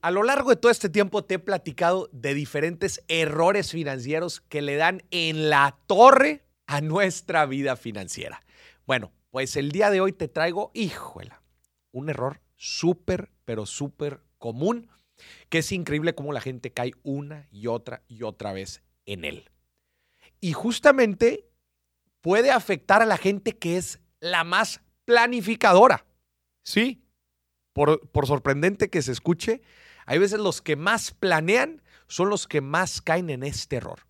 A lo largo de todo este tiempo te he platicado de diferentes errores financieros que le dan en la torre a nuestra vida financiera. Bueno, pues el día de hoy te traigo, híjola, un error súper, pero súper común, que es increíble cómo la gente cae una y otra y otra vez en él. Y justamente puede afectar a la gente que es la más planificadora. Sí, por, sorprendente que se escuche, hay veces los que más planean son los que más caen en este error.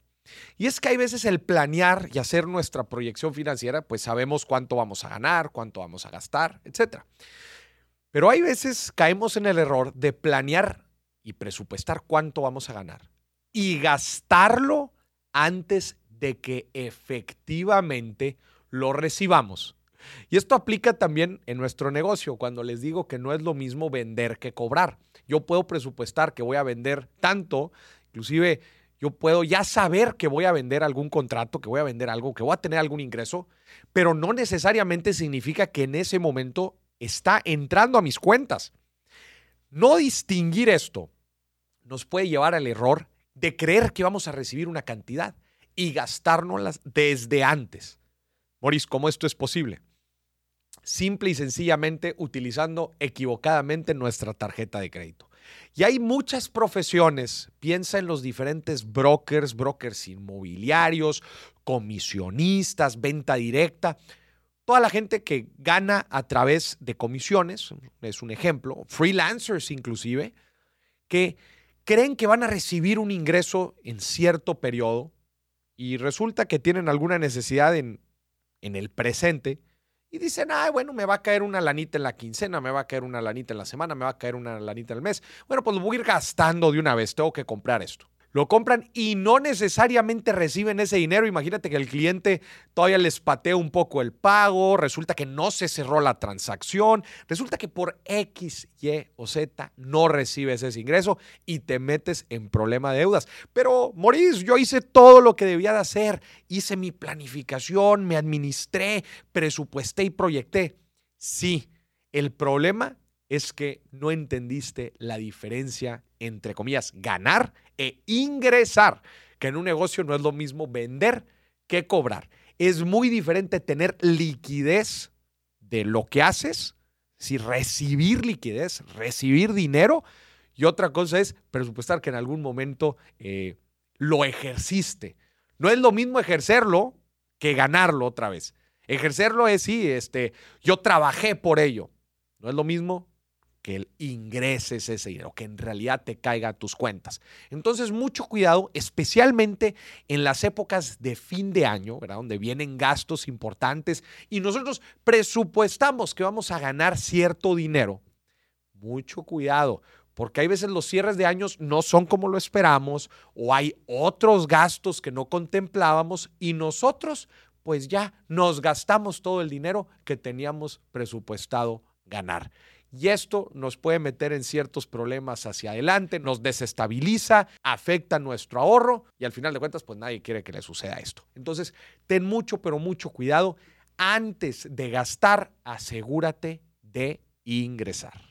Y es que hay veces el planear y hacer nuestra proyección financiera, pues sabemos cuánto vamos a ganar, cuánto vamos a gastar, etc. Pero hay veces caemos en el error de planear y presupuestar cuánto vamos a ganar y gastarlo antes de que efectivamente lo recibamos. Y esto aplica también en nuestro negocio, cuando les digo que no es lo mismo vender que cobrar. Yo puedo presupuestar que voy a vender tanto, inclusive yo puedo ya saber que voy a vender algún contrato, que voy a vender algo, que voy a tener algún ingreso, pero no necesariamente significa que en ese momento está entrando a mis cuentas. No distinguir esto nos puede llevar al error de creer que vamos a recibir una cantidad y gastárnoslas desde antes. Moris, ¿cómo esto es posible? Simple y sencillamente utilizando equivocadamente nuestra tarjeta de crédito. Y hay muchas profesiones, piensa en los diferentes brokers, brokers inmobiliarios, comisionistas, venta directa, toda la gente que gana a través de comisiones, es un ejemplo, freelancers inclusive, que creen que van a recibir un ingreso en cierto periodo y resulta que tienen alguna necesidad en, en el presente y dicen, ay, bueno, me va a caer una lanita en la quincena, me va a caer una lanita en la semana, me va a caer una lanita en el mes. Bueno, pues lo voy a ir gastando de una vez, tengo que comprar esto lo compran y no necesariamente reciben ese dinero. Imagínate que el cliente todavía les patea un poco el pago, resulta que no se cerró la transacción, resulta que por X, Y o Z no recibes ese ingreso y te metes en problema de deudas. Pero, Maurice, yo hice todo lo que debía de hacer, hice mi planificación, me administré, presupuesté y proyecté. Sí, el problema es que no entendiste la diferencia entre comillas, ganar e ingresar, que en un negocio no es lo mismo vender que cobrar. Es muy diferente tener liquidez de lo que haces, si recibir liquidez, recibir dinero, y otra cosa es presupuestar que en algún momento eh, lo ejerciste. No es lo mismo ejercerlo que ganarlo otra vez. Ejercerlo es, sí, este, yo trabajé por ello. No es lo mismo que ingreses ese dinero, que en realidad te caiga a tus cuentas. Entonces, mucho cuidado, especialmente en las épocas de fin de año, ¿verdad? Donde vienen gastos importantes y nosotros presupuestamos que vamos a ganar cierto dinero. Mucho cuidado, porque hay veces los cierres de años no son como lo esperamos o hay otros gastos que no contemplábamos y nosotros pues ya nos gastamos todo el dinero que teníamos presupuestado ganar y esto nos puede meter en ciertos problemas hacia adelante, nos desestabiliza, afecta nuestro ahorro y al final de cuentas pues nadie quiere que le suceda esto. Entonces, ten mucho, pero mucho cuidado. Antes de gastar, asegúrate de ingresar.